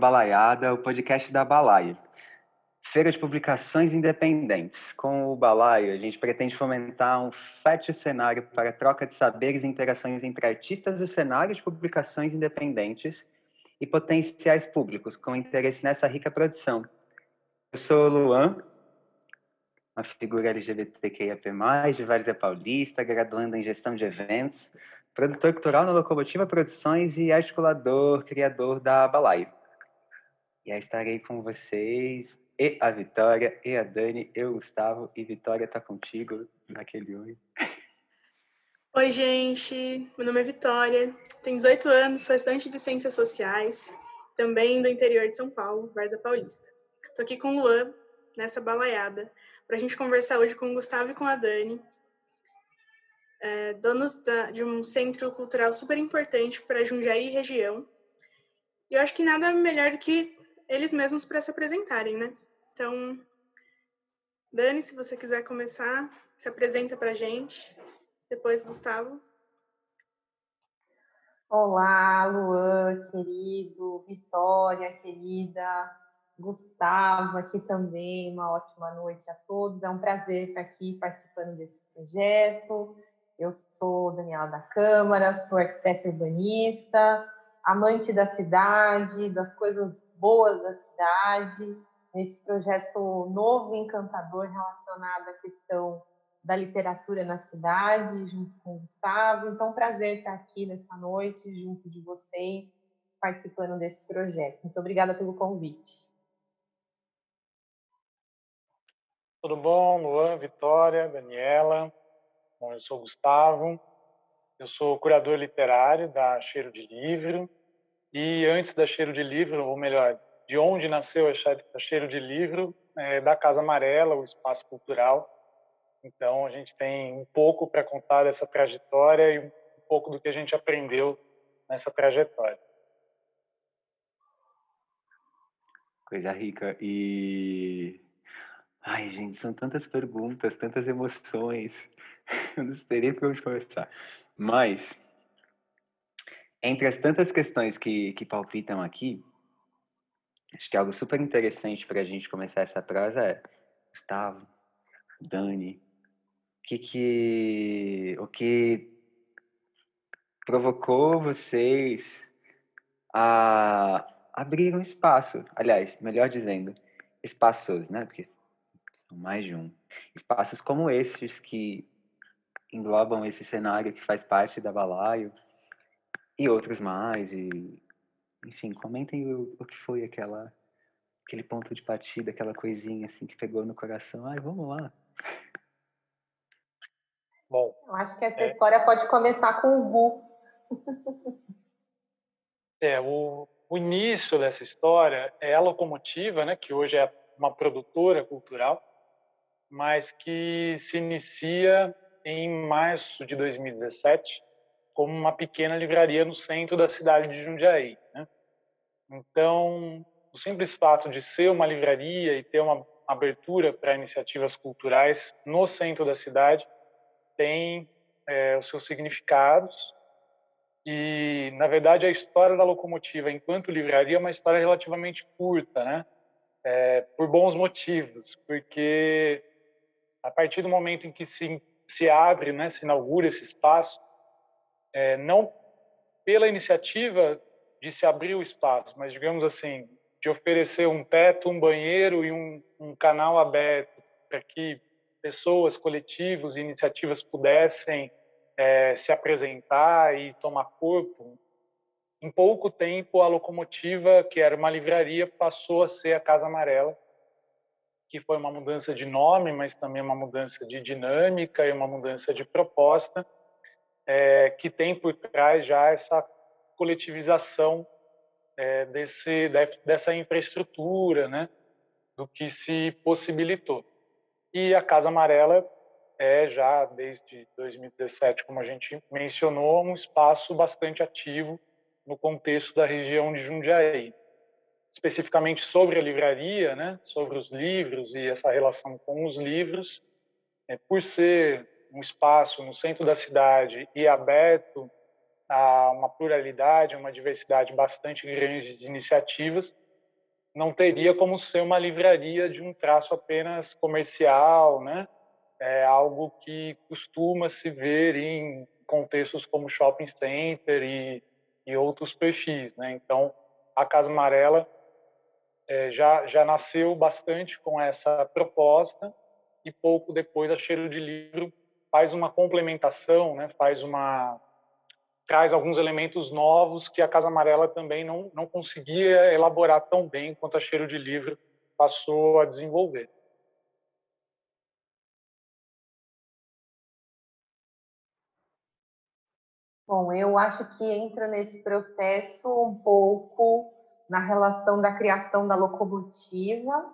Balaiada, o podcast da Balaio. Feira de publicações independentes. Com o Balaio, a gente pretende fomentar um fértil cenário para troca de saberes e interações entre artistas do cenário de publicações independentes e potenciais públicos com interesse nessa rica produção. Eu sou o Luan, uma figura LGBTQIAP+, de Várzea Paulista, graduando em gestão de eventos, produtor cultural na Locomotiva Produções e articulador, criador da Balaio. E aí estarei com vocês, e a Vitória, e a Dani, eu, Gustavo, e Vitória tá contigo naquele oi. Oi, gente. Meu nome é Vitória, tenho 18 anos, sou estudante de Ciências Sociais, também do interior de São Paulo, Varza Paulista. Estou aqui com o Luan, nessa balaiada, para a gente conversar hoje com o Gustavo e com a Dani, é, donos da, de um centro cultural super importante para Jundiaí e região. E eu acho que nada melhor do que eles mesmos para se apresentarem, né? Então, Dani, se você quiser começar, se apresenta para a gente. Depois, Gustavo. Olá, Luan, querido, Vitória, querida, Gustavo, aqui também, uma ótima noite a todos. É um prazer estar aqui participando desse projeto. Eu sou Daniela da Câmara, sou arquiteta urbanista, amante da cidade, das coisas boas da cidade, nesse projeto novo e encantador relacionado à questão da literatura na cidade, junto com o Gustavo. Então, prazer estar aqui nessa noite, junto de vocês, participando desse projeto. Muito obrigada pelo convite. Tudo bom, Luan, Vitória, Daniela? Bom, eu sou o Gustavo, eu sou curador literário da Cheiro de Livro e antes da Cheiro de Livro, ou melhor, de onde nasceu a Cheiro de Livro, é da Casa Amarela, o espaço cultural. Então, a gente tem um pouco para contar dessa trajetória e um pouco do que a gente aprendeu nessa trajetória. Coisa rica. E. Ai, gente, são tantas perguntas, tantas emoções. Eu não sei nem por onde começar. Mas, entre as tantas questões que, que palpitam aqui, acho que algo super interessante para a gente começar essa prosa é Gustavo, Dani, que que, o que provocou vocês a abrir um espaço, aliás, melhor dizendo, espaços, né? Porque são mais de um. Espaços como esses que englobam esse cenário que faz parte da Balaio e outros mais e enfim, comentem o, o que foi aquela aquele ponto de partida, aquela coisinha assim que pegou no coração. Ai, vamos lá. Bom. Eu acho que essa é... história pode começar com o Bu. É, o, o início dessa história é a Locomotiva, né, que hoje é uma produtora cultural, mas que se inicia em março de 2017 como uma pequena livraria no centro da cidade de Jundiaí. Né? Então, o simples fato de ser uma livraria e ter uma abertura para iniciativas culturais no centro da cidade tem é, os seus significados e, na verdade, a história da locomotiva enquanto livraria é uma história relativamente curta, né? É, por bons motivos, porque a partir do momento em que se se abre, né, se inaugura esse espaço, é, não pela iniciativa de se abrir o espaço, mas digamos assim, de oferecer um teto, um banheiro e um, um canal aberto para que pessoas, coletivos e iniciativas pudessem é, se apresentar e tomar corpo. Em pouco tempo, a locomotiva, que era uma livraria, passou a ser a Casa Amarela, que foi uma mudança de nome, mas também uma mudança de dinâmica e uma mudança de proposta, é, que tem por trás já essa coletivização é, desse, dessa infraestrutura, né, do que se possibilitou. E a Casa Amarela é já desde 2017, como a gente mencionou, um espaço bastante ativo no contexto da região de Jundiaí especificamente sobre a livraria, né, sobre os livros e essa relação com os livros, é, por ser um espaço no centro da cidade e aberto há uma pluralidade, uma diversidade bastante grande de iniciativas, não teria como ser uma livraria de um traço apenas comercial, né? É algo que costuma se ver em contextos como shopping center e, e outros perfis, né? Então, a Casa Amarela é, já já nasceu bastante com essa proposta e pouco depois a Cheiro de Livro faz uma complementação, né? Faz uma traz alguns elementos novos que a Casa Amarela também não, não conseguia elaborar tão bem quanto a Cheiro de Livro passou a desenvolver. Bom, eu acho que entra nesse processo um pouco na relação da criação da locomotiva,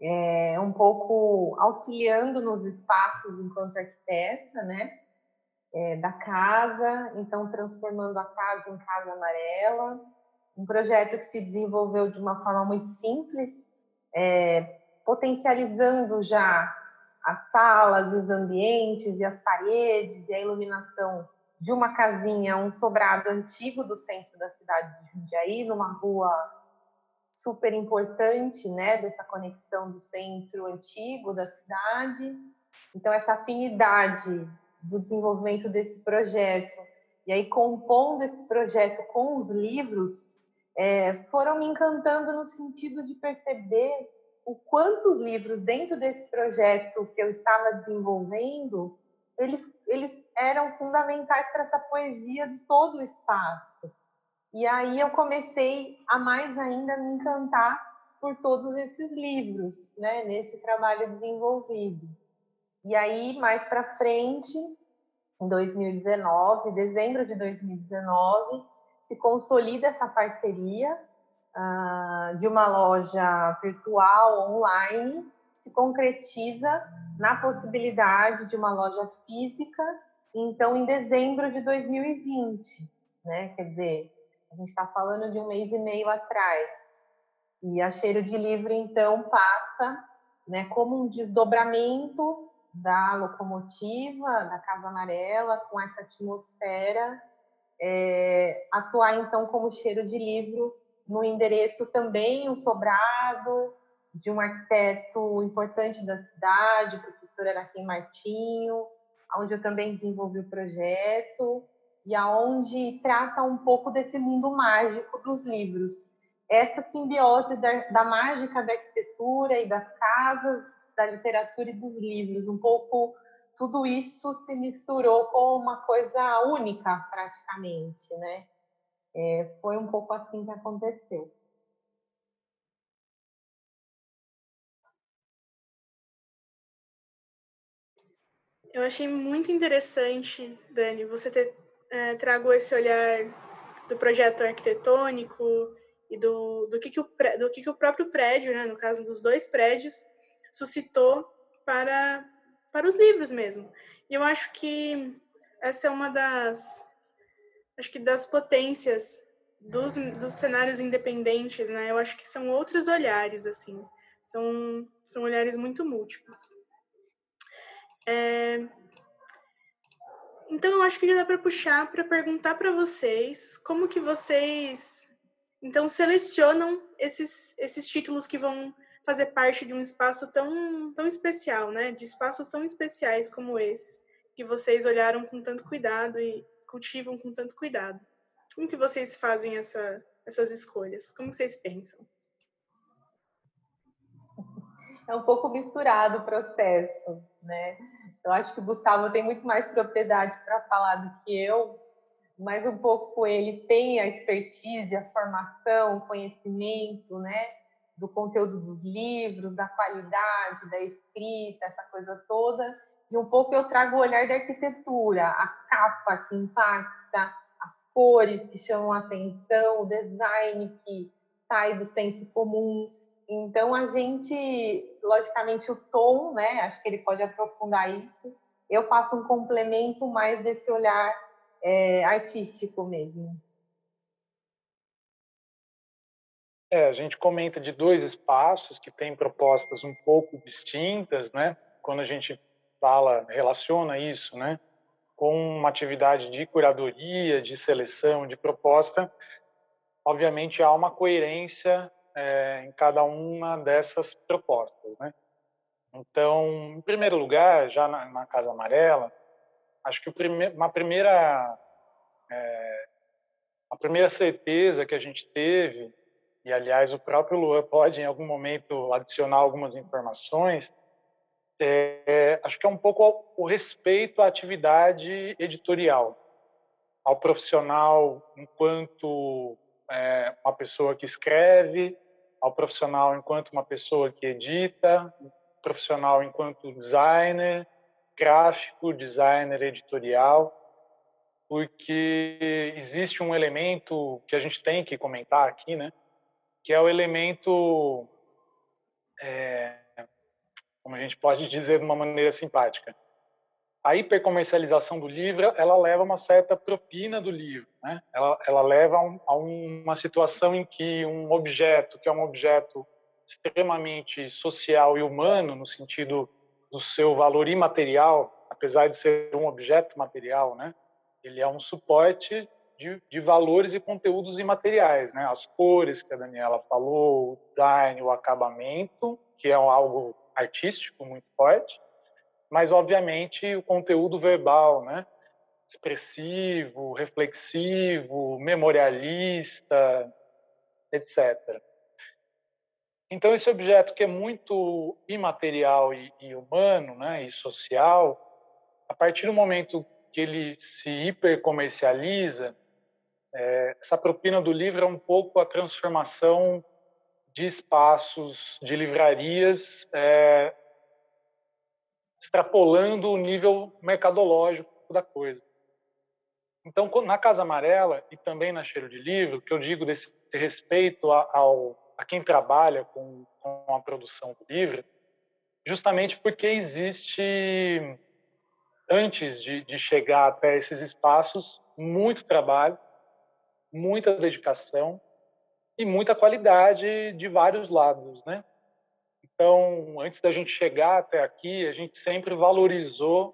é, um pouco auxiliando nos espaços enquanto arquiteta, né? é, da casa, então transformando a casa em casa amarela. Um projeto que se desenvolveu de uma forma muito simples, é, potencializando já as salas, os ambientes e as paredes e a iluminação de uma casinha, um sobrado antigo do centro da cidade de Jundiaí, numa rua super importante, né, dessa conexão do centro antigo da cidade. Então essa afinidade do desenvolvimento desse projeto. E aí, compondo esse projeto com os livros, é, foram me encantando no sentido de perceber o quanto os livros dentro desse projeto que eu estava desenvolvendo, eles, eles eram fundamentais para essa poesia de todo o espaço. E aí eu comecei a mais ainda me encantar por todos esses livros, né, nesse trabalho desenvolvido. E aí, mais para frente, em 2019, dezembro de 2019, se consolida essa parceria uh, de uma loja virtual online, se concretiza na possibilidade de uma loja física, então, em dezembro de 2020, né? Quer dizer, a gente está falando de um mês e meio atrás. E a Cheiro de Livro, então, passa né, como um desdobramento da locomotiva, da Casa Amarela, com essa atmosfera, é, atuar então como cheiro de livro no endereço também, um sobrado de um arquiteto importante da cidade, o professor Araquém Martinho, onde eu também desenvolvi o projeto e aonde trata um pouco desse mundo mágico dos livros. Essa simbiose da, da mágica da arquitetura e das casas da literatura e dos livros. Um pouco tudo isso se misturou com uma coisa única, praticamente, né? É, foi um pouco assim que aconteceu. Eu achei muito interessante, Dani, você ter é, trago esse olhar do projeto arquitetônico e do, do, que, que, o, do que, que o próprio prédio, né, no caso dos dois prédios, suscitou para, para os livros mesmo. E eu acho que essa é uma das acho que das potências dos, dos cenários independentes, né? Eu acho que são outros olhares assim, são são olhares muito múltiplos. É... Então eu acho que já dá para puxar para perguntar para vocês como que vocês então selecionam esses esses títulos que vão fazer parte de um espaço tão, tão especial, né? De espaços tão especiais como esses, que vocês olharam com tanto cuidado e cultivam com tanto cuidado. Como que vocês fazem essa, essas escolhas? Como vocês pensam? É um pouco misturado o processo, né? Eu acho que o Gustavo tem muito mais propriedade para falar do que eu, mas um pouco ele tem a expertise, a formação, o conhecimento, né? do conteúdo dos livros, da qualidade da escrita, essa coisa toda. E um pouco eu trago o olhar da arquitetura, a capa que impacta, as cores que chamam a atenção, o design que sai do senso comum. Então a gente, logicamente, o tom, né? Acho que ele pode aprofundar isso. Eu faço um complemento mais desse olhar é, artístico mesmo. É, a gente comenta de dois espaços que têm propostas um pouco distintas, né? Quando a gente fala, relaciona isso, né? com uma atividade de curadoria, de seleção, de proposta, obviamente há uma coerência é, em cada uma dessas propostas, né? Então, em primeiro lugar, já na, na Casa Amarela, acho que prime uma primeira é, primeira certeza que a gente teve e aliás o próprio Luan pode em algum momento adicionar algumas informações é, acho que é um pouco o respeito à atividade editorial ao profissional enquanto é, uma pessoa que escreve ao profissional enquanto uma pessoa que edita profissional enquanto designer gráfico, designer editorial, porque existe um elemento que a gente tem que comentar aqui, né? Que é o elemento, é, como a gente pode dizer de uma maneira simpática, a hipercomercialização do livro, ela leva uma certa propina do livro, né? Ela, ela leva a, um, uma situação em que um objeto, que é um objeto extremamente social e humano, no sentido do seu valor imaterial, apesar de ser um objeto material, né? Ele é um suporte de, de, valores e conteúdos imateriais, né? As cores que a Daniela falou, o design, o acabamento, que é algo artístico muito forte, mas obviamente o conteúdo verbal, né? Expressivo, reflexivo, memorialista, etc. Então, esse objeto que é muito imaterial e, e humano né, e social, a partir do momento que ele se hipercomercializa, é, essa propina do livro é um pouco a transformação de espaços de livrarias, é, extrapolando o nível mercadológico da coisa. Então, na Casa Amarela e também na Cheiro de Livro, que eu digo desse respeito ao a quem trabalha com, com a produção do livro, justamente porque existe, antes de, de chegar até esses espaços, muito trabalho, muita dedicação e muita qualidade de vários lados, né? Então, antes da gente chegar até aqui, a gente sempre valorizou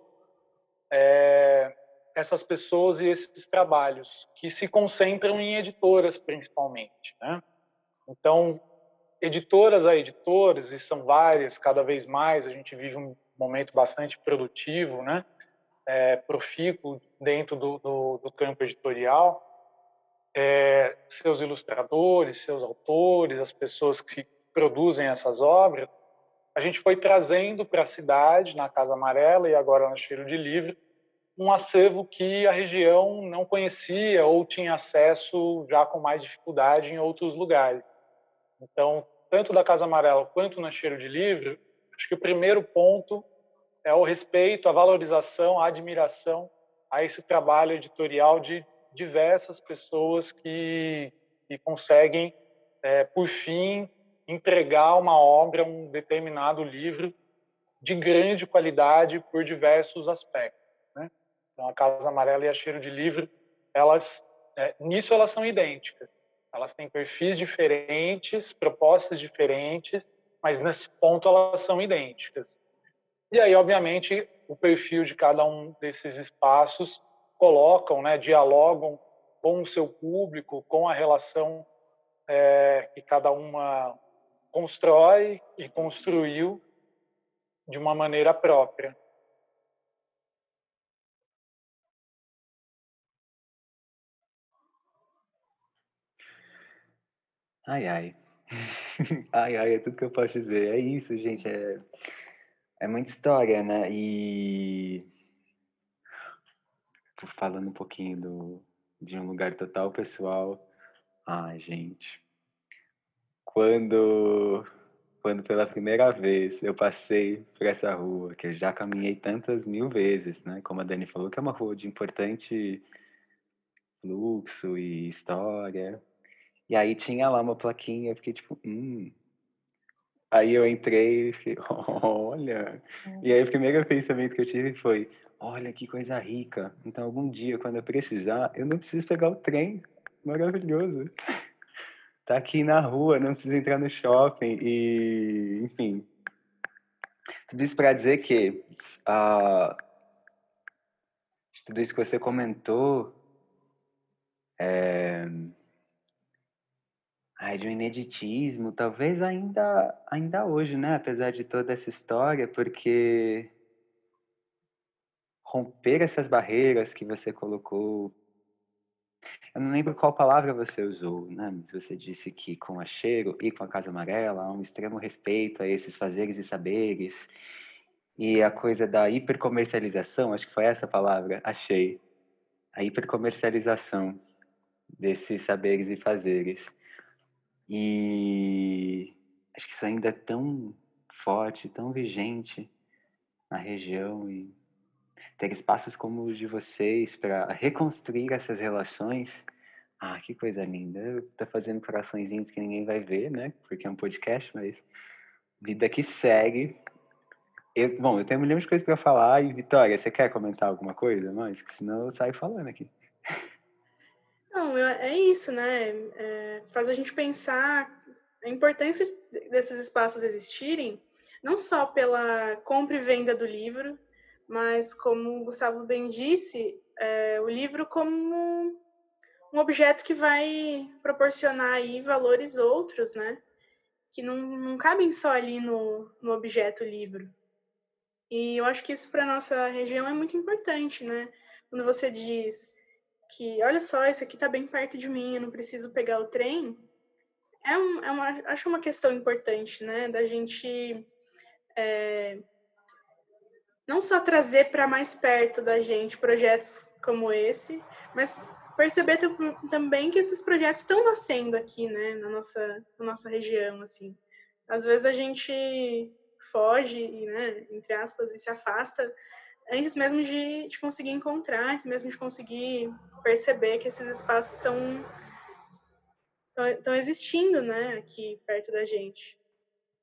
é, essas pessoas e esses trabalhos que se concentram em editoras, principalmente, né? Então, editoras a editoras, e são várias, cada vez mais, a gente vive um momento bastante produtivo, né? É, profícuo dentro do, do, do campo editorial, é, seus ilustradores, seus autores, as pessoas que produzem essas obras, a gente foi trazendo para a cidade, na Casa Amarela e agora no Cheiro de Livro, um acervo que a região não conhecia ou tinha acesso já com mais dificuldade em outros lugares. Então, tanto da Casa Amarela quanto na Cheiro de Livro, acho que o primeiro ponto é o respeito, a valorização, a admiração a esse trabalho editorial de diversas pessoas que, que conseguem, é, por fim, entregar uma obra, um determinado livro de grande qualidade por diversos aspectos. Né? Então, a Casa Amarela e a Cheiro de Livro, elas, é, nisso elas são idênticas. Elas têm perfis diferentes, propostas diferentes, mas nesse ponto elas são idênticas. E aí, obviamente, o perfil de cada um desses espaços colocam, né, dialogam com o seu público, com a relação é, que cada uma constrói e construiu de uma maneira própria. Ai, ai. Ai, ai, é tudo que eu posso dizer. É isso, gente. É, é muita história, né? E falando um pouquinho do, de um lugar total pessoal. Ai, gente. Quando, quando pela primeira vez eu passei por essa rua, que eu já caminhei tantas mil vezes, né? Como a Dani falou, que é uma rua de importante fluxo e história. E aí tinha lá uma plaquinha, eu fiquei tipo, hum. Aí eu entrei e fiquei, olha. E aí o primeiro pensamento que eu tive foi, olha que coisa rica. Então algum dia, quando eu precisar, eu não preciso pegar o trem. Maravilhoso. Tá aqui na rua, não preciso entrar no shopping e, enfim. Tudo isso para dizer que uh, tudo isso que você comentou, é... Ai, de um ineditismo, talvez ainda, ainda hoje, né? Apesar de toda essa história, porque romper essas barreiras que você colocou. Eu não lembro qual palavra você usou, né? Você disse que com a Cheiro e com a Casa Amarela há um extremo respeito a esses fazeres e saberes. E a coisa da hipercomercialização, acho que foi essa palavra, achei. A hipercomercialização desses saberes e fazeres. E acho que isso ainda é tão forte, tão vigente na região e ter espaços como os de vocês para reconstruir essas relações. Ah, que coisa linda. Tá fazendo coraçõezinhos que ninguém vai ver, né? Porque é um podcast, mas vida que segue. Eu, bom, eu tenho um milhão de coisas para falar e Vitória, você quer comentar alguma coisa? Porque senão eu saio falando aqui. Não, é isso, né? É, faz a gente pensar a importância desses espaços existirem, não só pela compra e venda do livro, mas como o Gustavo bem disse, é, o livro como um objeto que vai proporcionar aí valores outros, né? Que não, não cabem só ali no, no objeto livro. E eu acho que isso para nossa região é muito importante, né? Quando você diz que, olha só, isso aqui está bem perto de mim, eu não preciso pegar o trem, é, um, é uma, acho uma questão importante, né? Da gente é, não só trazer para mais perto da gente projetos como esse, mas perceber também que esses projetos estão nascendo aqui, né, na nossa, na nossa região, assim. Às vezes a gente foge, né, entre aspas, e se afasta antes mesmo de, de conseguir encontrar, antes mesmo de conseguir perceber que esses espaços estão estão existindo, né, aqui perto da gente.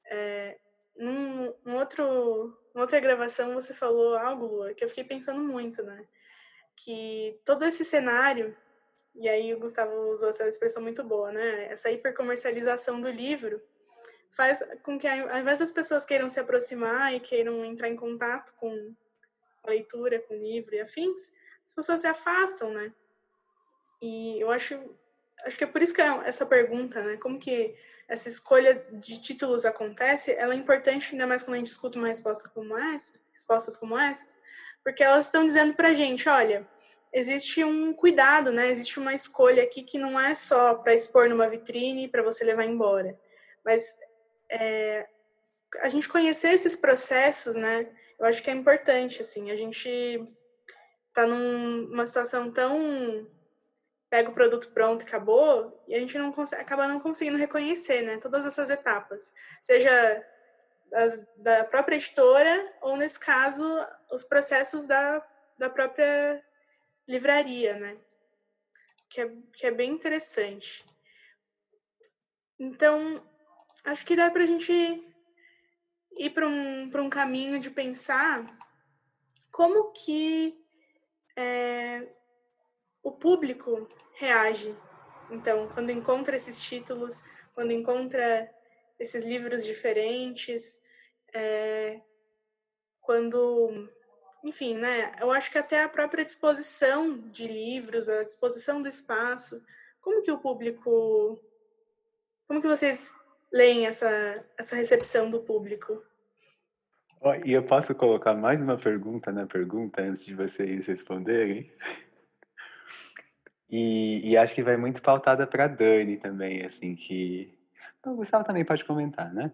É, num, num outro uma outra gravação você falou algo que eu fiquei pensando muito, né? Que todo esse cenário, e aí o Gustavo usou essa expressão muito boa, né? Essa hipercomercialização do livro faz com que, ao invés das pessoas queiram se aproximar e queiram entrar em contato com a leitura, com o livro e afins, as pessoas se afastam, né? E eu acho, acho que é por isso que é essa pergunta, né? Como que essa escolha de títulos acontece, ela é importante ainda mais quando a gente escuta uma resposta como essa, respostas como essas, porque elas estão dizendo para a gente, olha, existe um cuidado, né? Existe uma escolha aqui que não é só para expor numa vitrine para você levar embora, mas é, a gente conhecer esses processos, né? Eu acho que é importante, assim, a gente está numa situação tão pega o produto pronto acabou, e a gente não consegue, acaba não conseguindo reconhecer, né, todas essas etapas, seja da própria editora ou nesse caso os processos da, da própria livraria, né, que é, que é bem interessante. Então, acho que dá para a gente ir para um, um caminho de pensar como que é, o público reage. Então, quando encontra esses títulos, quando encontra esses livros diferentes, é, quando, enfim, né? Eu acho que até a própria disposição de livros, a disposição do espaço, como que o público, como que vocês leem essa essa recepção do público? Oh, e eu posso colocar mais uma pergunta na pergunta antes de vocês responderem? E, e acho que vai muito pautada para Dani também, assim, que. O Gustavo também pode comentar, né?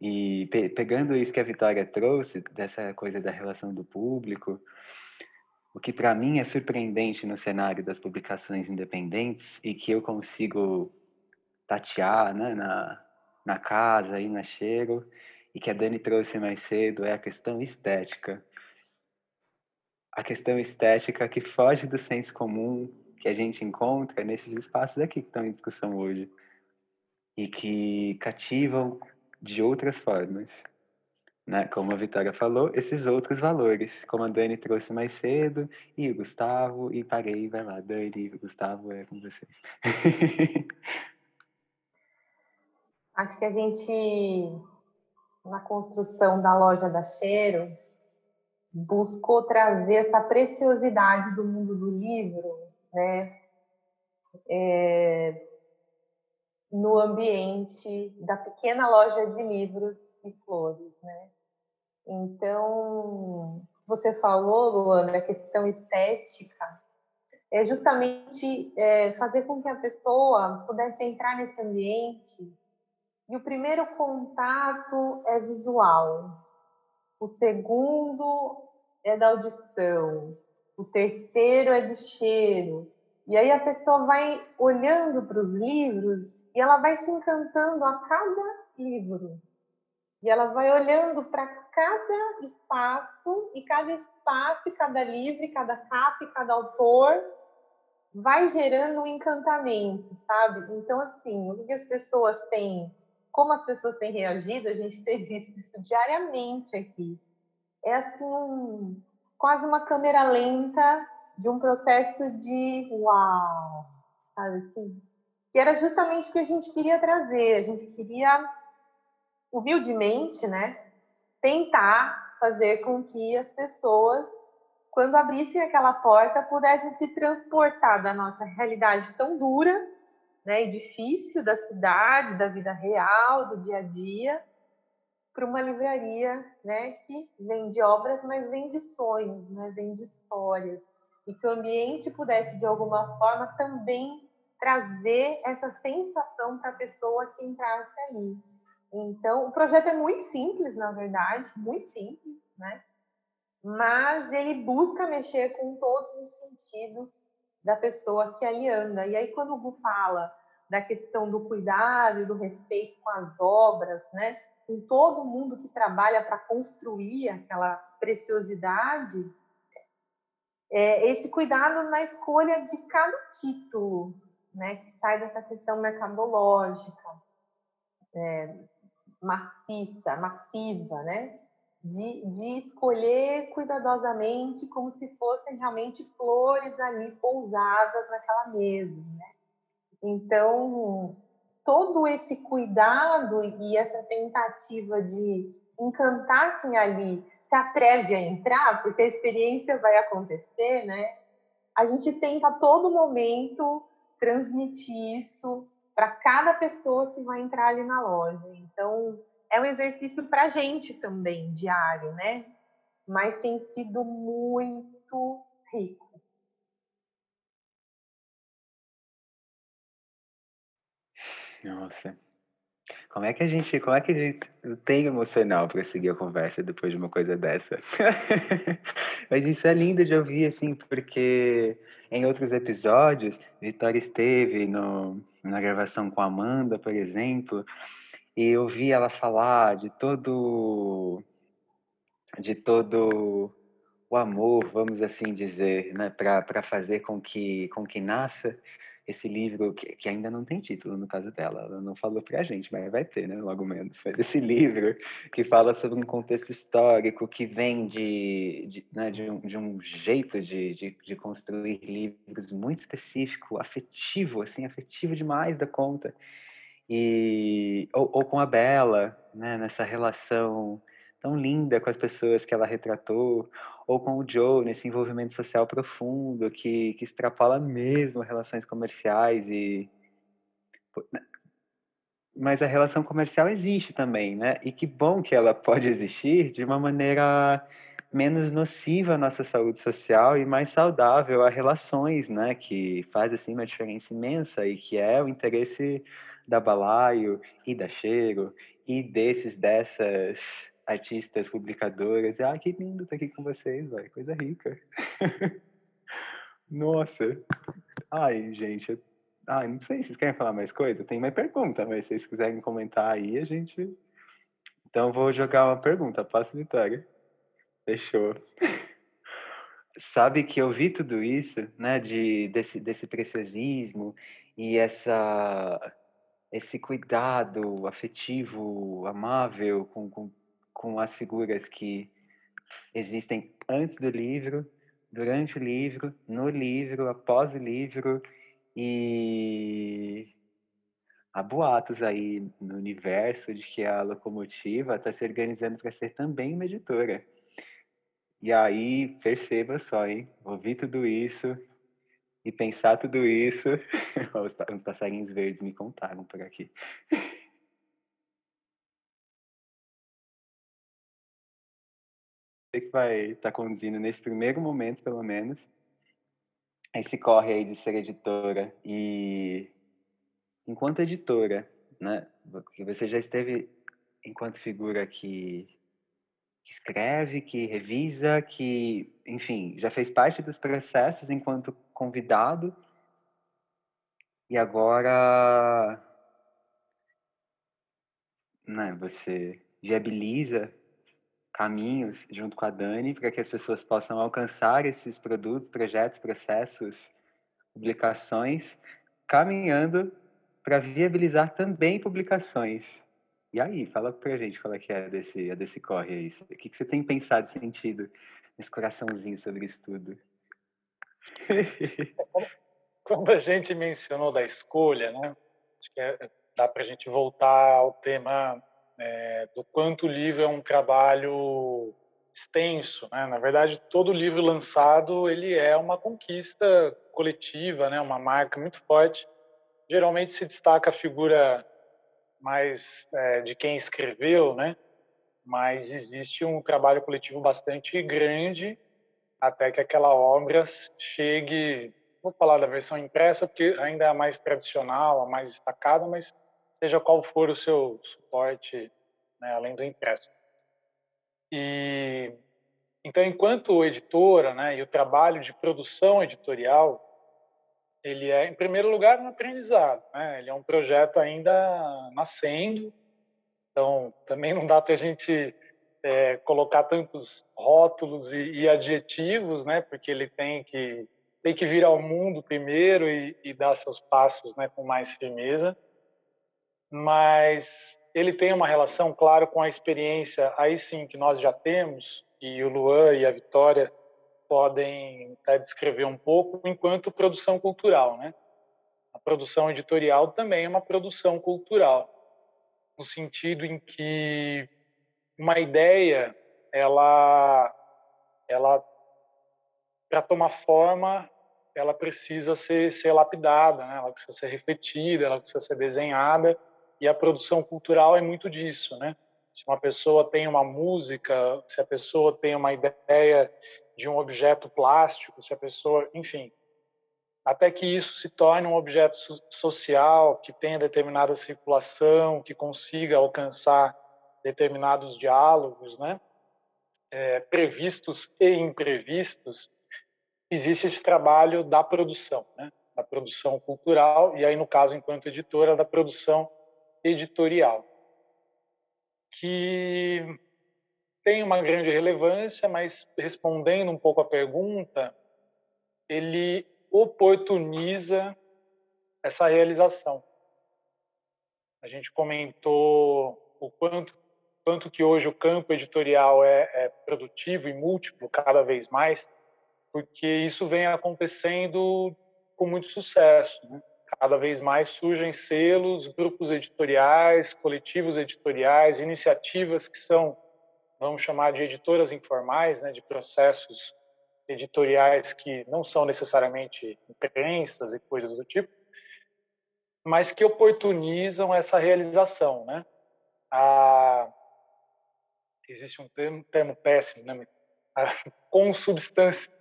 E pe pegando isso que a Vitória trouxe, dessa coisa da relação do público, o que para mim é surpreendente no cenário das publicações independentes e que eu consigo tatear né, na, na casa e na cheiro, e que a Dani trouxe mais cedo, é a questão estética. A questão estética que foge do senso comum, que a gente encontra nesses espaços aqui que estão em discussão hoje e que cativam de outras formas, né? Como a Vitória falou, esses outros valores, como a Dani trouxe mais cedo e o Gustavo e parei, vai lá, Dani Gustavo é com vocês. Acho que a gente na construção da loja da Cheiro buscou trazer essa preciosidade do mundo do livro, né, é, no ambiente da pequena loja de livros e flores, né? Então, você falou, Luana, a questão estética é justamente é, fazer com que a pessoa pudesse entrar nesse ambiente e o primeiro contato é visual, o segundo é da audição, o terceiro é do cheiro. E aí a pessoa vai olhando para os livros e ela vai se encantando a cada livro. E ela vai olhando para cada espaço, e cada espaço, e cada livro, e cada capa, e cada autor, vai gerando um encantamento, sabe? Então, assim, o que as pessoas têm, como as pessoas têm reagido, a gente tem visto isso diariamente aqui. É assim, um, quase uma câmera lenta de um processo de uau, sabe assim? Que era justamente o que a gente queria trazer, a gente queria, humildemente, né, tentar fazer com que as pessoas quando abrissem aquela porta, pudessem se transportar da nossa realidade tão dura né, e difícil da cidade, da vida real, do dia a dia, para uma livraria né, que vende obras, mas vende sonhos, né, vende histórias. E que o ambiente pudesse, de alguma forma, também trazer essa sensação para a pessoa que entrasse ali. Então, o projeto é muito simples, na verdade, muito simples, né? mas ele busca mexer com todos os sentidos da pessoa que ali anda. E aí, quando o Gu fala da questão do cuidado e do respeito com as obras, né, com todo mundo que trabalha para construir aquela preciosidade, é esse cuidado na escolha de cada título, né, que sai dessa questão mercadológica, é, maciça, massiva, né? de, de escolher cuidadosamente como se fossem realmente flores ali pousadas naquela mesa, né? Então, todo esse cuidado e essa tentativa de encantar quem ali se atreve a entrar, porque a experiência vai acontecer, né? A gente tenta a todo momento transmitir isso para cada pessoa que vai entrar ali na loja. Então, é um exercício para a gente também, diário, né? Mas tem sido muito rico. Nossa. Como é que a gente, como é que a gente tem emocional para seguir a conversa depois de uma coisa dessa? Mas isso é lindo de ouvir, assim, porque em outros episódios, Vitória esteve no, na gravação com a Amanda, por exemplo, e eu vi ela falar de todo de todo o amor, vamos assim dizer, né, para fazer com que com que nasça esse livro que, que, ainda não tem título no caso dela, ela não falou para a gente, mas vai ter, né, logo menos. Mas esse livro que fala sobre um contexto histórico que vem de, de, né, de, um, de um jeito de, de, de construir livros muito específico, afetivo, assim, afetivo demais da conta e ou, ou, com a Bela, né, nessa relação tão linda com as pessoas que ela retratou, ou com o Joe nesse envolvimento social profundo que, que extrapola mesmo relações comerciais e né, mas a relação comercial existe também, né? E que bom que ela pode existir de uma maneira menos nociva à nossa saúde social e mais saudável a relações, né? Que faz assim uma diferença imensa e que é o interesse da Balaio e da Cheiro e desses, dessas artistas, publicadoras. Ah, que lindo estar aqui com vocês, velho. Coisa rica. Nossa. Ai, gente. Ai, não sei se vocês querem falar mais coisa. Tem mais pergunta, mas se vocês quiserem comentar aí, a gente. Então, vou jogar uma pergunta. Passo, Vitória. Fechou. Sabe que eu vi tudo isso, né, de, desse, desse preciosismo e essa esse cuidado afetivo, amável com, com, com as figuras que existem antes do livro, durante o livro, no livro, após o livro e há boatos aí no universo de que a locomotiva está se organizando para ser também uma editora. E aí, perceba só, hein? Ouvir tudo isso e pensar tudo isso. Os passarinhos verdes me contaram por aqui. vai estar tá conduzindo nesse primeiro momento, pelo menos, esse corre aí de ser editora e enquanto editora, né? Você já esteve enquanto figura que, que escreve, que revisa, que, enfim, já fez parte dos processos enquanto convidado e agora né, você viabiliza caminhos junto com a Dani para que as pessoas possam alcançar esses produtos, projetos, processos, publicações, caminhando para viabilizar também publicações. E aí, fala para a gente qual é que é desse, é desse corre aí. O que, que você tem pensado, sentido nesse coraçãozinho sobre isso tudo? Quando a gente mencionou da escolha, né? Acho que é, dá para a gente voltar ao tema é, do quanto o livro é um trabalho extenso, né? Na verdade, todo livro lançado ele é uma conquista coletiva, né? Uma marca muito forte. Geralmente se destaca a figura mais é, de quem escreveu, né? Mas existe um trabalho coletivo bastante grande até que aquela obra chegue, vou falar da versão impressa porque ainda é a mais tradicional, a mais destacada, mas seja qual for o seu suporte, né, além do impresso. E então, enquanto editora, né, e o trabalho de produção editorial, ele é, em primeiro lugar, um aprendizado. Né? Ele é um projeto ainda nascendo, então também não dá para a gente é, colocar tantos rótulos e, e, adjetivos, né? Porque ele tem que tem que vir ao mundo primeiro e, e dar seus passos, né, com mais firmeza mas ele tem uma relação, claro, com a experiência, aí sim, que nós já temos, e o Luan e a Vitória podem até descrever um pouco, enquanto produção cultural, né? A produção editorial também é uma produção cultural, no sentido em que uma ideia, ela, ela para tomar forma, ela precisa ser, ser lapidada, né? ela precisa ser refletida, ela precisa ser desenhada, e a produção cultural é muito disso, né? Se uma pessoa tem uma música, se a pessoa tem uma ideia de um objeto plástico, se a pessoa, enfim, até que isso se torne um objeto social que tenha determinada circulação, que consiga alcançar determinados diálogos, né? É, previstos e imprevistos, existe esse trabalho da produção, né? da produção cultural e aí no caso enquanto editora da produção editorial, que tem uma grande relevância, mas respondendo um pouco a pergunta, ele oportuniza essa realização. A gente comentou o quanto, quanto que hoje o campo editorial é, é produtivo e múltiplo cada vez mais, porque isso vem acontecendo com muito sucesso. Né? Cada vez mais surgem selos, grupos editoriais, coletivos editoriais, iniciativas que são, vamos chamar de editoras informais, né, de processos editoriais que não são necessariamente imprensas e coisas do tipo, mas que oportunizam essa realização, né? A... Existe um termo, termo péssimo, né? A consubstância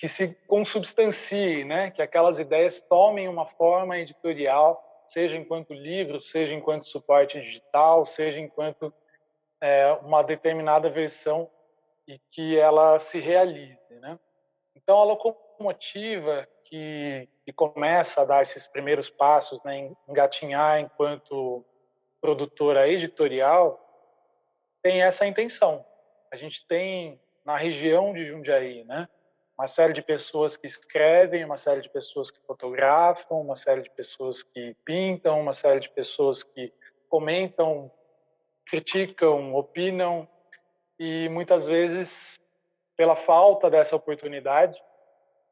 que se consubstancie, né? que aquelas ideias tomem uma forma editorial, seja enquanto livro, seja enquanto suporte digital, seja enquanto é, uma determinada versão e que ela se realize. Né? Então, a locomotiva que, que começa a dar esses primeiros passos, né, engatinhar enquanto produtora editorial, tem essa intenção. A gente tem na região de Jundiaí, né? Uma série de pessoas que escrevem, uma série de pessoas que fotografam, uma série de pessoas que pintam, uma série de pessoas que comentam, criticam, opinam. E muitas vezes pela falta dessa oportunidade,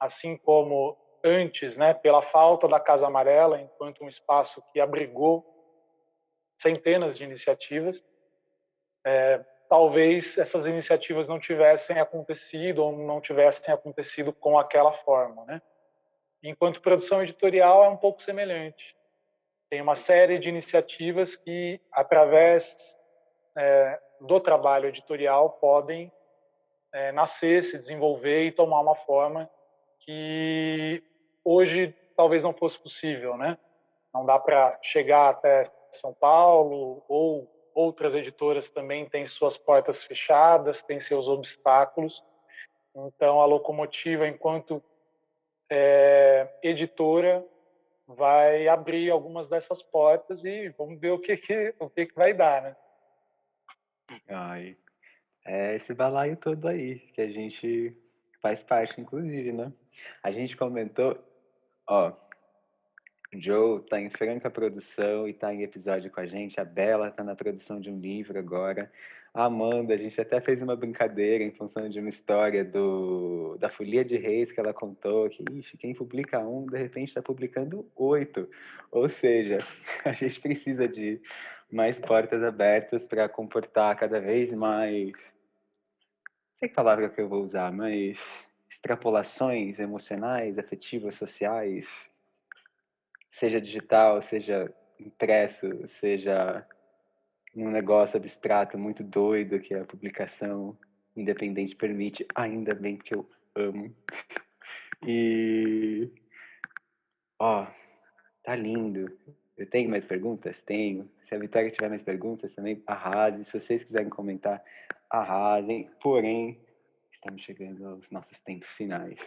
assim como antes, né, pela falta da Casa Amarela enquanto um espaço que abrigou centenas de iniciativas, é, talvez essas iniciativas não tivessem acontecido ou não tivessem acontecido com aquela forma, né? Enquanto produção editorial é um pouco semelhante. Tem uma série de iniciativas que, através é, do trabalho editorial, podem é, nascer, se desenvolver e tomar uma forma que hoje talvez não fosse possível, né? Não dá para chegar até São Paulo ou outras editoras também têm suas portas fechadas, têm seus obstáculos. Então, a Locomotiva, enquanto é, editora, vai abrir algumas dessas portas e vamos ver o que, que, o que, que vai dar, né? Ai, é esse balaio todo aí, que a gente faz parte, inclusive, né? A gente comentou, ó, Joe está em franca produção e está em episódio com a gente. A Bela está na produção de um livro agora. A Amanda, a gente até fez uma brincadeira em função de uma história do, da Folia de Reis que ela contou, que ixi, quem publica um, de repente está publicando oito. Ou seja, a gente precisa de mais portas abertas para comportar cada vez mais. Não sei que palavra que eu vou usar, mas extrapolações emocionais, afetivas, sociais, seja digital, seja impresso, seja um negócio abstrato muito doido que a publicação independente permite, ainda bem que eu amo. E ó, tá lindo. Eu tenho mais perguntas? Tenho. Se a Vitória tiver mais perguntas também, arrasem. Se vocês quiserem comentar, arrasem. Porém, estamos chegando aos nossos tempos finais.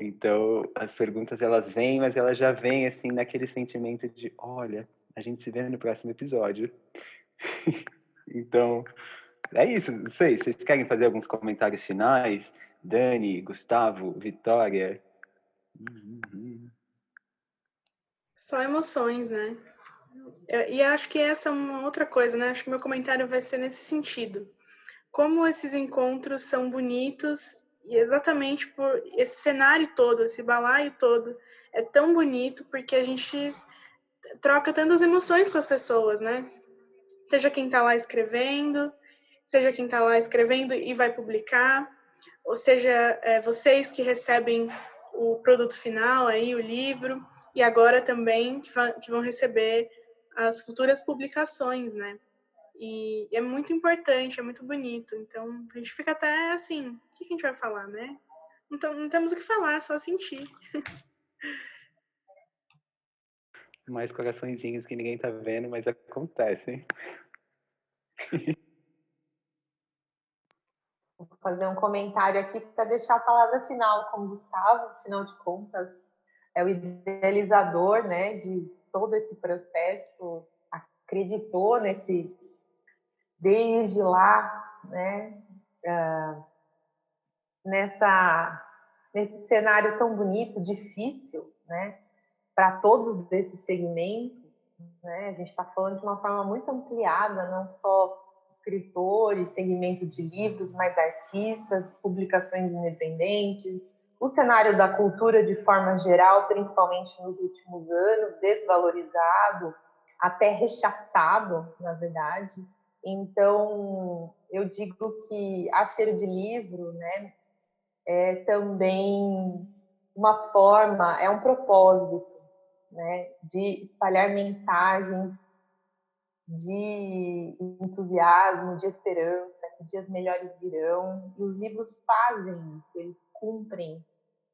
Então, as perguntas elas vêm, mas elas já vêm assim naquele sentimento de, olha, a gente se vê no próximo episódio. então, é isso. Não sei, vocês querem fazer alguns comentários finais? Dani, Gustavo, Vitória? Só emoções, né? E acho que essa é uma outra coisa, né? Acho que meu comentário vai ser nesse sentido. Como esses encontros são bonitos e exatamente por esse cenário todo, esse balaio todo, é tão bonito porque a gente troca tantas emoções com as pessoas, né? Seja quem está lá escrevendo, seja quem está lá escrevendo e vai publicar, ou seja, é, vocês que recebem o produto final aí, o livro, e agora também que, que vão receber as futuras publicações, né? E é muito importante, é muito bonito. Então, a gente fica até assim, o que a gente vai falar, né? Então, não temos o que falar, é só sentir. Mais coraçõezinhos que ninguém tá vendo, mas acontecem. Vou fazer um comentário aqui para deixar a palavra final com o Gustavo, afinal de contas, é o idealizador né, de todo esse processo, acreditou nesse desde lá, né, uh, nessa, nesse cenário tão bonito, difícil, né, para todos esses segmentos, né, a gente está falando de uma forma muito ampliada, não só escritores, segmento de livros, mas artistas, publicações independentes, o cenário da cultura de forma geral, principalmente nos últimos anos, desvalorizado, até rechaçado, na verdade, então, eu digo que a cheiro de livro, né, é também uma forma, é um propósito, né, de espalhar mensagens de entusiasmo, de esperança, que dias melhores virão. E os livros fazem isso, eles cumprem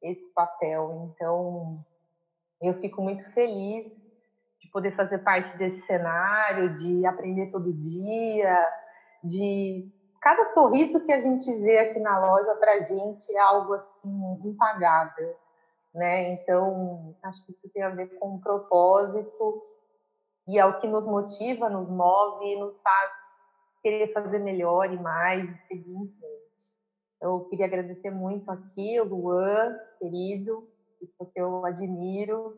esse papel. Então, eu fico muito feliz poder fazer parte desse cenário, de aprender todo dia, de cada sorriso que a gente vê aqui na loja para a gente é algo assim impagável, né? Então acho que isso tem a ver com um propósito e é o que nos motiva, nos move e nos faz querer fazer melhor e mais e seguir em frente. Eu queria agradecer muito aqui o Luan, querido, porque eu admiro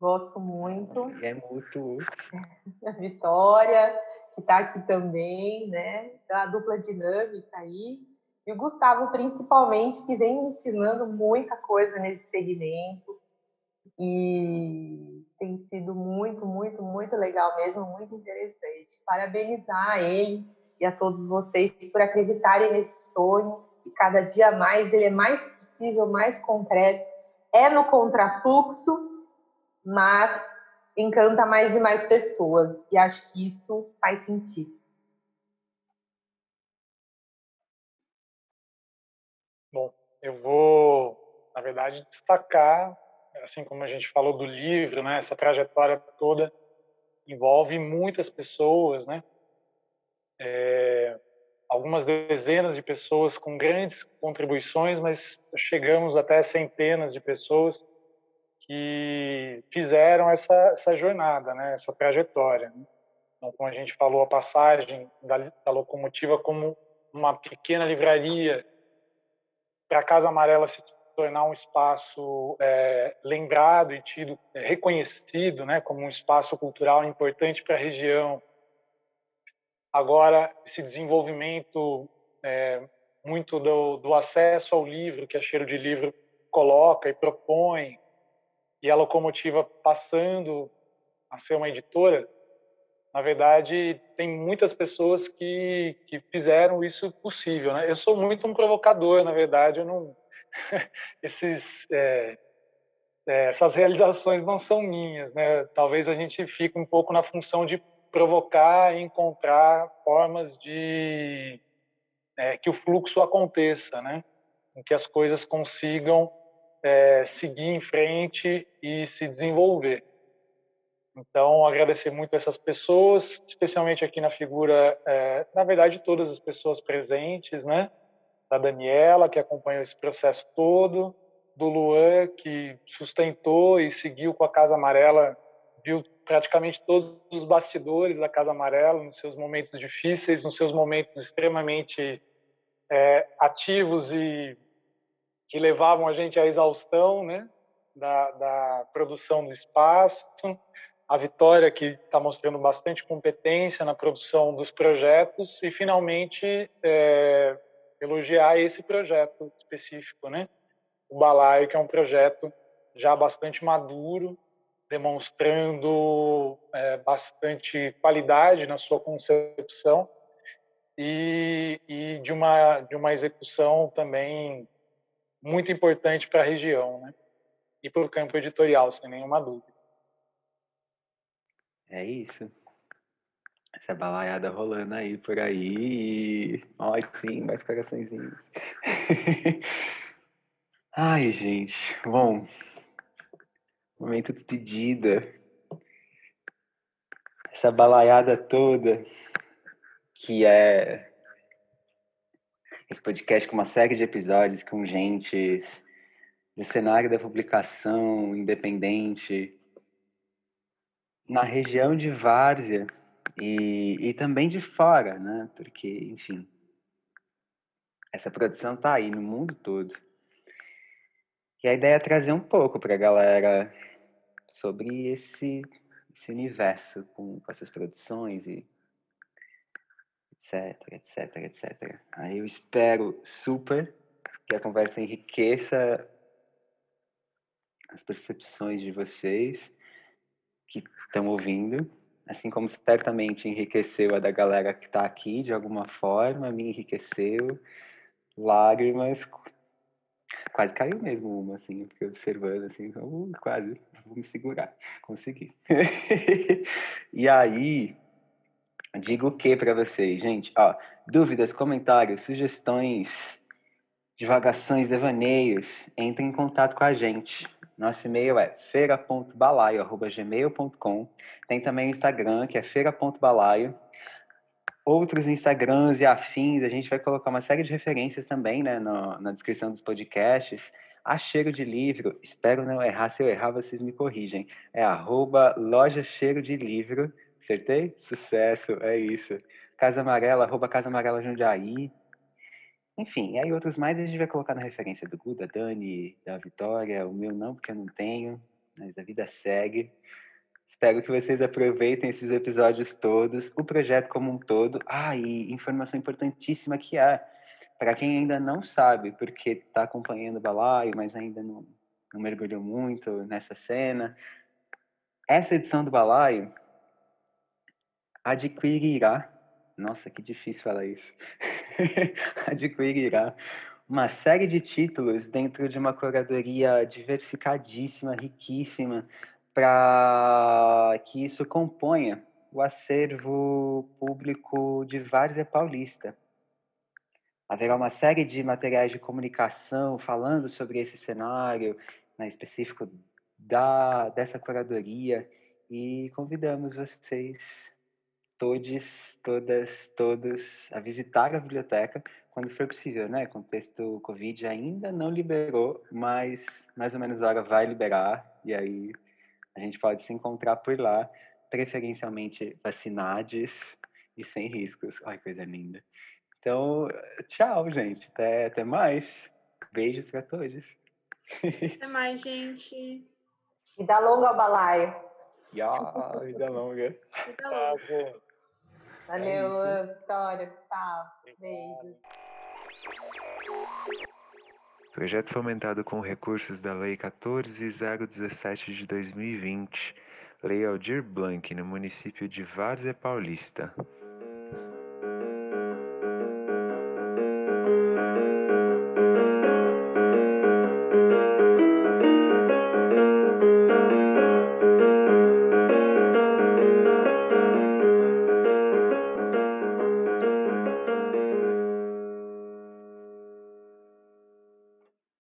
Gosto muito. É muito. A Vitória, que está aqui também, né? Então, a dupla dinâmica aí. E o Gustavo, principalmente, que vem me ensinando muita coisa nesse segmento. E tem sido muito, muito, muito legal mesmo, muito interessante. Parabenizar ele e a todos vocês por acreditarem nesse sonho. E cada dia mais ele é mais possível, mais concreto. É no contrafluxo, mas encanta mais e mais pessoas. E acho que isso faz sentido. Bom, eu vou, na verdade, destacar, assim como a gente falou do livro, né, essa trajetória toda envolve muitas pessoas, né? É, algumas dezenas de pessoas com grandes contribuições, mas chegamos até centenas de pessoas que fizeram essa, essa jornada, né, essa trajetória. Né? Então, como a gente falou, a passagem da, da locomotiva como uma pequena livraria para a Casa Amarela se tornar um espaço é, lembrado e tido é, reconhecido, né, como um espaço cultural importante para a região. Agora esse desenvolvimento é, muito do, do acesso ao livro que a Cheiro de Livro coloca e propõe e a locomotiva passando a ser uma editora, na verdade, tem muitas pessoas que, que fizeram isso possível. Né? Eu sou muito um provocador, na verdade, eu não, esses, é, é, essas realizações não são minhas. Né? Talvez a gente fique um pouco na função de provocar e encontrar formas de é, que o fluxo aconteça, né? que as coisas consigam é, seguir em frente e se desenvolver. Então, agradecer muito essas pessoas, especialmente aqui na figura, é, na verdade, todas as pessoas presentes, né? Da Daniela, que acompanhou esse processo todo, do Luan, que sustentou e seguiu com a Casa Amarela, viu praticamente todos os bastidores da Casa Amarela, nos seus momentos difíceis, nos seus momentos extremamente é, ativos e que levavam a gente à exaustão, né? Da, da produção do espaço, a Vitória que está mostrando bastante competência na produção dos projetos e finalmente é, elogiar esse projeto específico, né? O Balaio que é um projeto já bastante maduro, demonstrando é, bastante qualidade na sua concepção e, e, de uma de uma execução também muito importante para a região, né? E para o campo editorial, sem nenhuma dúvida. É isso. Essa balaiada rolando aí por aí. Ai, sim, mais coraçõezinhos. Ai, gente. Bom, momento de despedida. Essa balaiada toda, que é esse podcast com uma série de episódios com gente do cenário da publicação independente na região de Várzea e, e também de fora, né? Porque, enfim, essa produção tá aí no mundo todo. E a ideia é trazer um pouco para a galera sobre esse, esse universo com, com essas produções e etc, etc, etc. Aí eu espero super que a conversa enriqueça as percepções de vocês que estão ouvindo, assim como certamente enriqueceu a da galera que está aqui de alguma forma, me enriqueceu, lágrimas, quase caiu mesmo uma, assim, eu fiquei observando, assim, uh, quase, vou me segurar, consegui. e aí, digo o que para vocês, gente? Ó, dúvidas, comentários, sugestões, divagações, devaneios, entrem em contato com a gente. Nosso e-mail é feira.balaio.gmail.com. Tem também o Instagram, que é feira.balaio. Outros Instagrams e afins, a gente vai colocar uma série de referências também né, no, na descrição dos podcasts. A Cheiro de Livro, espero não errar, se eu errar vocês me corrigem. É arroba loja Cheiro de Livro, acertei? Sucesso, é isso. Casa Amarela, arroba Casa Amarela Jundiaí. Enfim, e aí outros mais a gente vai colocar na referência do Gu, da Dani, da Vitória, o meu não, porque eu não tenho, mas a vida segue. Espero que vocês aproveitem esses episódios todos, o projeto como um todo. Ah, e informação importantíssima que é, para quem ainda não sabe, porque está acompanhando o Balaio, mas ainda não, não mergulhou muito nessa cena, essa edição do Balaio adquirirá nossa, que difícil falar isso, adquirirá uma série de títulos dentro de uma curadoria diversificadíssima, riquíssima, para que isso componha o acervo público de Várzea Paulista. Haverá uma série de materiais de comunicação falando sobre esse cenário, né, específico da, dessa curadoria, e convidamos vocês, todos, todas, todos, a visitar a biblioteca quando for possível, né? O contexto Covid ainda não liberou, mas mais ou menos a hora vai liberar, e aí a gente pode se encontrar por lá, preferencialmente vacinados e sem riscos. Ai, coisa linda. Então, tchau, gente. Até, até mais. Beijos para todos. Até mais, gente. Vida longa ao balaio. Yeah, vida longa. Vida longa. Valeu, é Vitória, Gustavo. Beijos. Projeto fomentado com recursos da Lei 14017 de 2020, Lei Aldir Blanc, no município de Várzea Paulista.